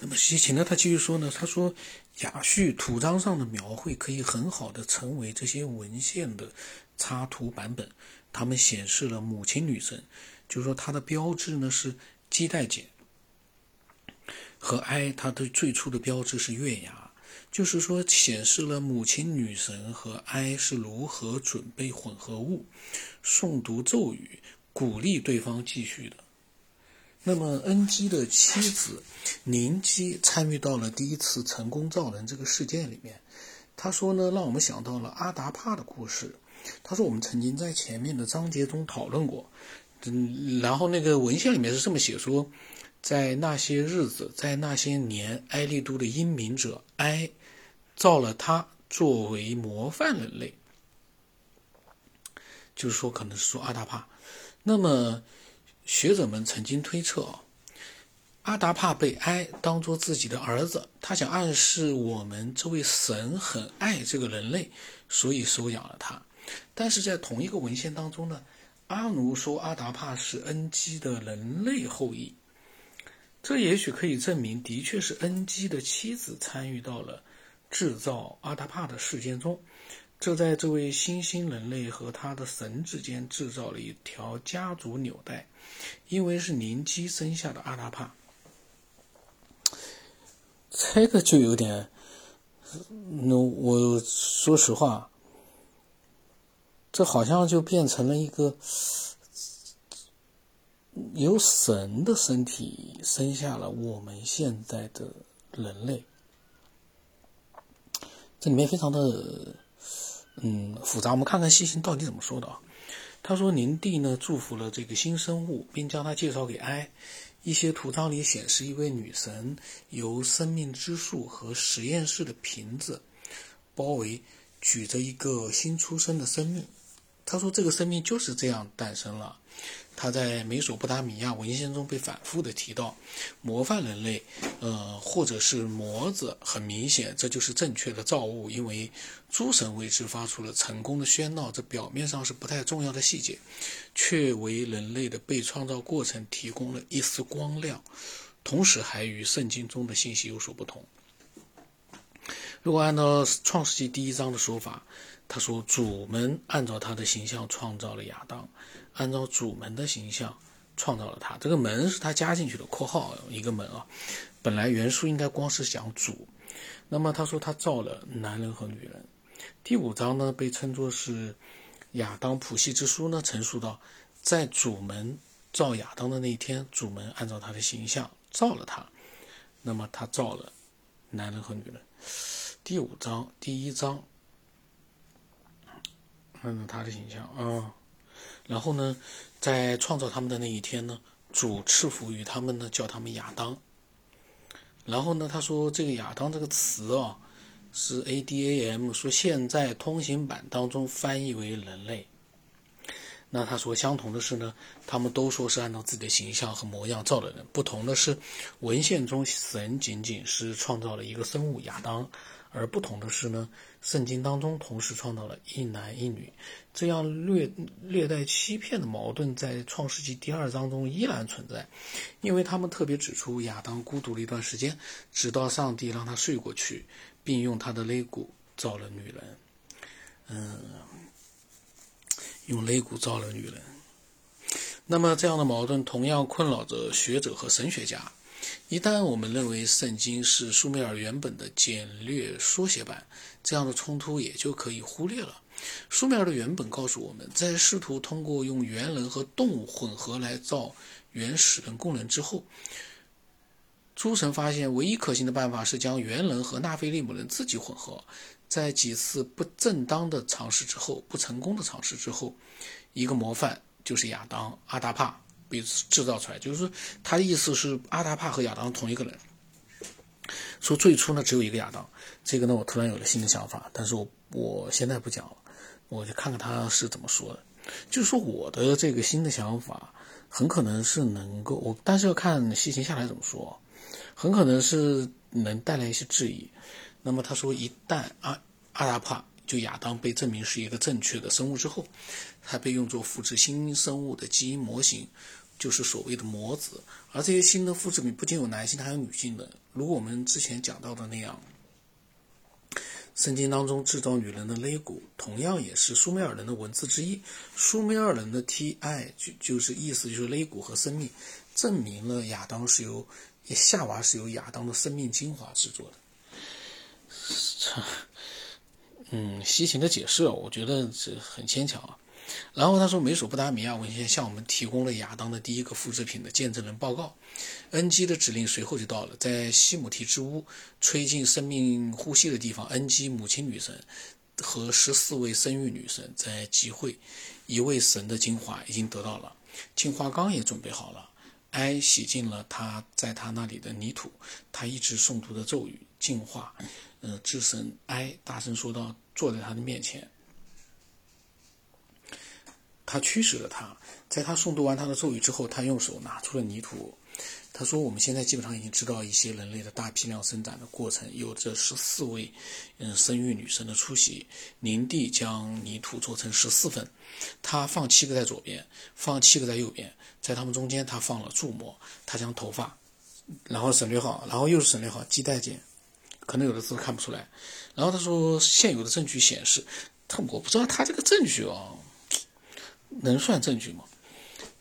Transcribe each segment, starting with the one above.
那么西秦呢，他继续说呢，他说雅叙图章上的描绘可以很好的成为这些文献的插图版本，他们显示了母亲女神，就是说它的标志呢是基代简，和哀，它的最初的标志是月牙，就是说显示了母亲女神和哀是如何准备混合物，诵读咒语，鼓励对方继续的。那么恩基的妻子宁基参与到了第一次成功造人这个事件里面。他说呢，让我们想到了阿达帕的故事。他说我们曾经在前面的章节中讨论过。嗯，然后那个文献里面是这么写说，在那些日子，在那些年，埃利都的英明者埃造了他作为模范人类，就是说可能是说阿达帕。那么。学者们曾经推测，阿达帕被埃当做自己的儿子，他想暗示我们这位神很爱这个人类，所以收养了他。但是在同一个文献当中呢，阿奴说阿达帕是恩基的人类后裔，这也许可以证明，的确是恩基的妻子参与到了制造阿达帕的事件中。这在这位新兴人类和他的神之间制造了一条家族纽带，因为是灵基生下的阿达帕，这个就有点，那我说实话，这好像就变成了一个由神的身体生下了我们现在的人类，这里面非常的。嗯，复杂。我们看看西行到底怎么说的啊？他说：“宁帝呢祝福了这个新生物，并将他介绍给埃。一些图章里显示一位女神由生命之树和实验室的瓶子包围，举着一个新出生的生命。他说这个生命就是这样诞生了。”他在美索不达米亚文献中被反复的提到，模范人类，呃，或者是模子，很明显这就是正确的造物，因为诸神为之发出了成功的喧闹，这表面上是不太重要的细节，却为人类的被创造过程提供了一丝光亮，同时还与圣经中的信息有所不同。如果按照创世纪第一章的说法，他说主们按照他的形象创造了亚当。按照主门的形象创造了他，这个门是他加进去的（括号一个门啊）。本来原书应该光是讲主，那么他说他造了男人和女人。第五章呢被称作是亚当谱系之书呢，陈述到在主门造亚当的那一天，主门按照他的形象造了他，那么他造了男人和女人。第五章第一章按照他的形象啊。然后呢，在创造他们的那一天呢，主赐福于他们呢，叫他们亚当。然后呢，他说这个亚当这个词啊，是 A D A M 说现在通行版当中翻译为人类。那他说相同的是呢，他们都说是按照自己的形象和模样造的人，不同的是文献中神仅仅是创造了一个生物亚当。而不同的是呢，圣经当中同时创造了一男一女，这样略略带欺骗的矛盾在创世纪第二章中依然存在，因为他们特别指出亚当孤独了一段时间，直到上帝让他睡过去，并用他的肋骨造了女人，嗯，用肋骨造了女人。那么这样的矛盾同样困扰着学者和神学家。一旦我们认为圣经是苏美尔原本的简略缩写版，这样的冲突也就可以忽略了。苏美尔的原本告诉我们，在试图通过用猿人和动物混合来造原始人工人之后，诸神发现唯一可行的办法是将猿人和纳菲利姆人自己混合。在几次不正当的尝试之后，不成功的尝试之后，一个模范就是亚当阿达帕。被制造出来，就是说，他的意思是阿达帕和亚当同一个人。说最初呢只有一个亚当，这个呢我突然有了新的想法，但是我我现在不讲了，我就看看他是怎么说的。就是说我的这个新的想法很可能是能够，我但是要看细行下来怎么说，很可能是能带来一些质疑。那么他说，一旦阿阿达帕就亚当被证明是一个正确的生物之后，它被用作复制新生物的基因模型。就是所谓的魔子。而这些新的复制品不仅有男性的，还有女性的。如果我们之前讲到的那样，圣经当中制造女人的肋骨，同样也是苏美尔人的文字之一。苏美尔人的 Ti 就就是意思就是肋骨和生命，证明了亚当是由夏娃是由亚当的生命精华制作的。嗯，西秦的解释，我觉得这很牵强啊。然后他说，美索不达米亚文献向我们提供了亚当的第一个复制品的见证人报告。恩基的指令随后就到了，在西姆提之屋吹进生命呼吸的地方，恩基母亲女神和十四位生育女神在集会，一位神的精华已经得到了，净化缸也准备好了。埃洗净了他在他那里的泥土，他一直诵读的咒语净化。呃，智神埃大声说道，坐在他的面前。他驱使了他，在他诵读完他的咒语之后，他用手拿出了泥土。他说：“我们现在基本上已经知道一些人类的大批量生长的过程，有着十四位嗯生育女神的出席。宁帝将泥土做成十四份，他放七个在左边，放七个在右边，在他们中间他放了注膜。他将头发，然后省略号，然后又是省略号，记代键，可能有的字看不出来。然后他说，现有的证据显示，他我不知道他这个证据啊。”能算证据吗？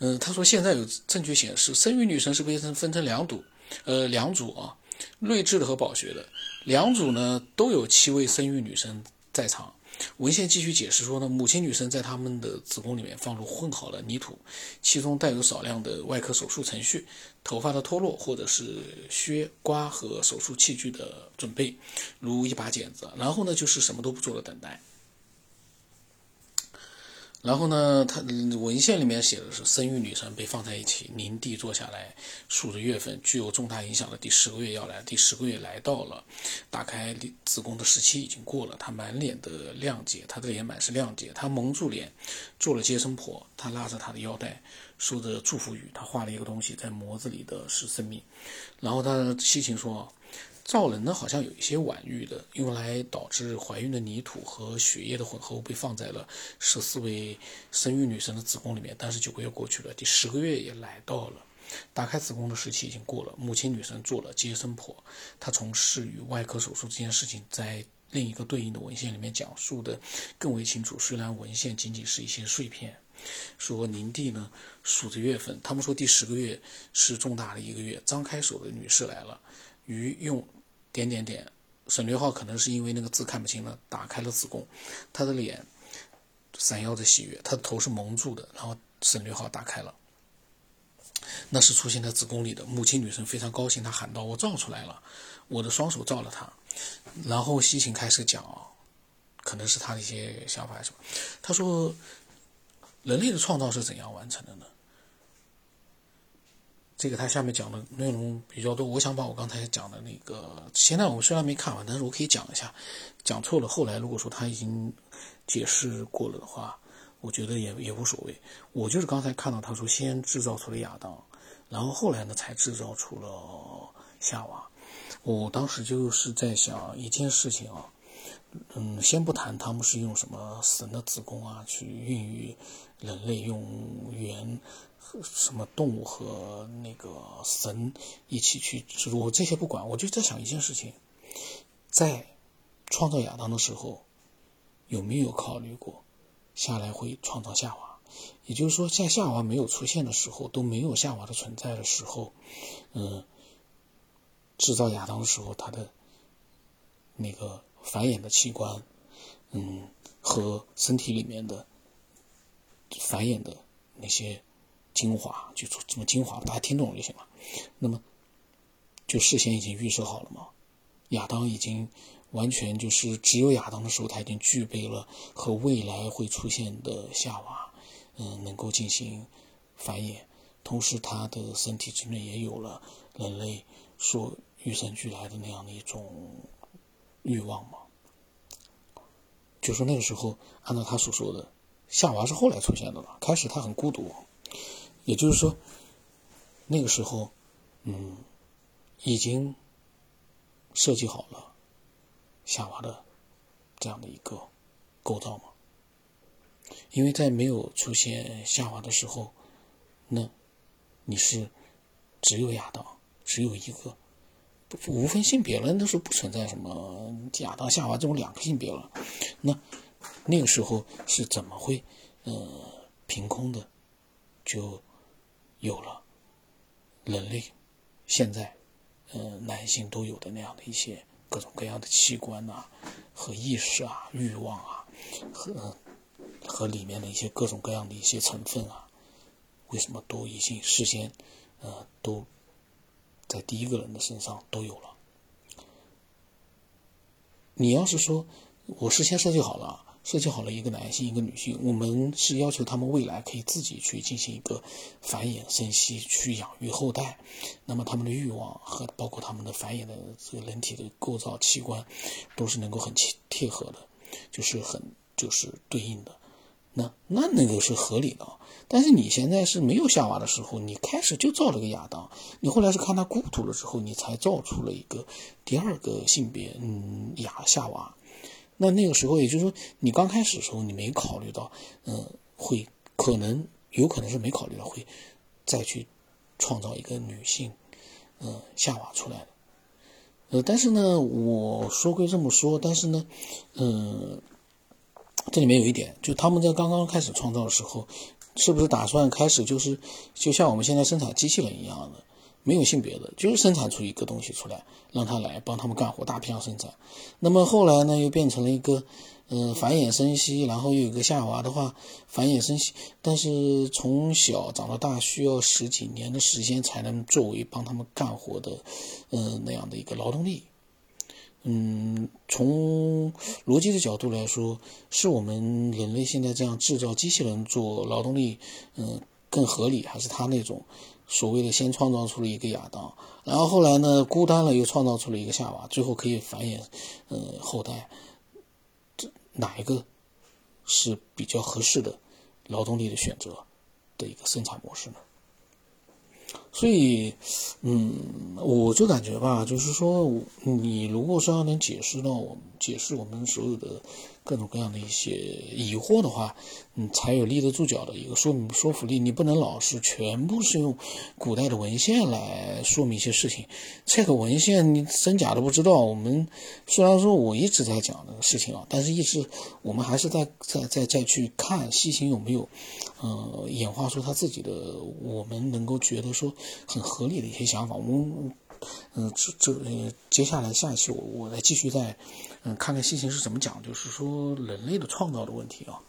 嗯，他说现在有证据显示，生育女神是被分分成两组，呃，两组啊，睿智的和宝学的两组呢，都有七位生育女神在场。文献继续解释说呢，母亲女神在他们的子宫里面放入混好了泥土，其中带有少量的外科手术程序、头发的脱落或者是削刮和手术器具的准备，如一把剪子，然后呢就是什么都不做的等待。然后呢，他文献里面写的是生育女神被放在一起，宁帝坐下来数着月份，具有重大影响的第十个月要来，第十个月来到了，打开子宫的时期已经过了，她满脸的谅解，她的脸满是谅解，她蒙住脸做了接生婆，她拉着她的腰带说着祝福语，她画了一个东西在模子里的是生命，然后她西芹说。造人呢，好像有一些晚育的，用来导致怀孕的泥土和血液的混合物被放在了十四位生育女神的子宫里面。但是九个月过去了，第十个月也来到了，打开子宫的时期已经过了。母亲女神做了接生婆，她从事与外科手术这件事情，在另一个对应的文献里面讲述的更为清楚。虽然文献仅仅是一些碎片，说宁帝呢数着月份，他们说第十个月是重大的一个月，张开手的女士来了，于用。点点点，省略号可能是因为那个字看不清了。打开了子宫，他的脸闪耀着喜悦，他的头是蒙住的。然后省略号打开了，那是出现在子宫里的母亲女神非常高兴，她喊道：“我造出来了，我的双手造了它。”然后西芹开始讲，可能是他的一些想法什么。他说：“人类的创造是怎样完成的呢？”这个他下面讲的内容比较多，我想把我刚才讲的那个，现在我们虽然没看完，但是我可以讲一下，讲错了，后来如果说他已经解释过了的话，我觉得也也无所谓。我就是刚才看到他说先制造出了亚当，然后后来呢才制造出了夏娃。我当时就是在想一件事情啊，嗯，先不谈他们是用什么神的子宫啊去孕育人类，用原。什么动物和那个神一起去我，这些不管，我就在想一件事情，在创造亚当的时候，有没有考虑过下来会创造夏娃？也就是说，在夏娃没有出现的时候，都没有夏娃的存在的时候，嗯，制造亚当的时候，他的那个繁衍的器官，嗯，和身体里面的繁衍的那些。精华就这么精华，大家听懂就行了。那么，就事先已经预设好了吗？亚当已经完全就是只有亚当的时候，他已经具备了和未来会出现的夏娃，嗯，能够进行繁衍。同时，他的身体之内也有了人类所与生俱来的那样的一种欲望吗？就说那个时候，按照他所说的，夏娃是后来出现的了。开始他很孤独。也就是说，那个时候，嗯，已经设计好了夏娃的这样的一个构造嘛。因为在没有出现夏娃的时候，那你是只有亚当，只有一个，无分性别了，那时候不存在什么亚当夏娃这种两个性别了。那那个时候是怎么会呃凭空的就有了人类现在呃男性都有的那样的一些各种各样的器官呐和意识啊欲望啊和和里面的一些各种各样的一些成分啊？为什么都已经事先，呃，都在第一个人的身上都有了？你要是说，我事先设计好了，设计好了一个男性一个女性，我们是要求他们未来可以自己去进行一个繁衍生息，去养育后代，那么他们的欲望和包括他们的繁衍的这个人体的构造器官，都是能够很贴合的，就是很就是对应的。那那那个是合理的，但是你现在是没有夏娃的时候，你开始就造了个亚当，你后来是看他孤独了之后，你才造出了一个第二个性别，嗯，亚夏娃。那那个时候，也就是说，你刚开始的时候，你没考虑到，嗯，会可能有可能是没考虑到会再去创造一个女性，嗯，夏娃出来的。呃，但是呢，我说归这么说，但是呢，嗯。这里面有一点，就他们在刚刚开始创造的时候，是不是打算开始就是就像我们现在生产机器人一样的，没有性别的，就是生产出一个东西出来，让他来帮他们干活，大批量生产。那么后来呢，又变成了一个，嗯，繁衍生息，然后又有个夏娃的话，繁衍生息，但是从小长到大需要十几年的时间才能作为帮他们干活的，嗯，那样的一个劳动力。嗯，从逻辑的角度来说，是我们人类现在这样制造机器人做劳动力，嗯，更合理，还是他那种所谓的先创造出了一个亚当，然后后来呢孤单了又创造出了一个夏娃，最后可以繁衍，嗯，后代，这哪一个是比较合适的劳动力的选择的一个生产模式呢？所以，嗯，我就感觉吧，就是说，你如果说要能解释到我解释我们所有的各种各样的一些疑惑的话，嗯，才有立得住脚的一个说明说服力。你不能老是全部是用古代的文献来说明一些事情，这个文献你真假都不知道。我们虽然说我一直在讲这个事情啊，但是一直我们还是在在在再去看西行有没有，呃，演化出他自己的，我们能够觉得说。很合理的一些想法，我们嗯，这这接下来下一期我我再继续再嗯看看西行是怎么讲，就是说人类的创造的问题啊。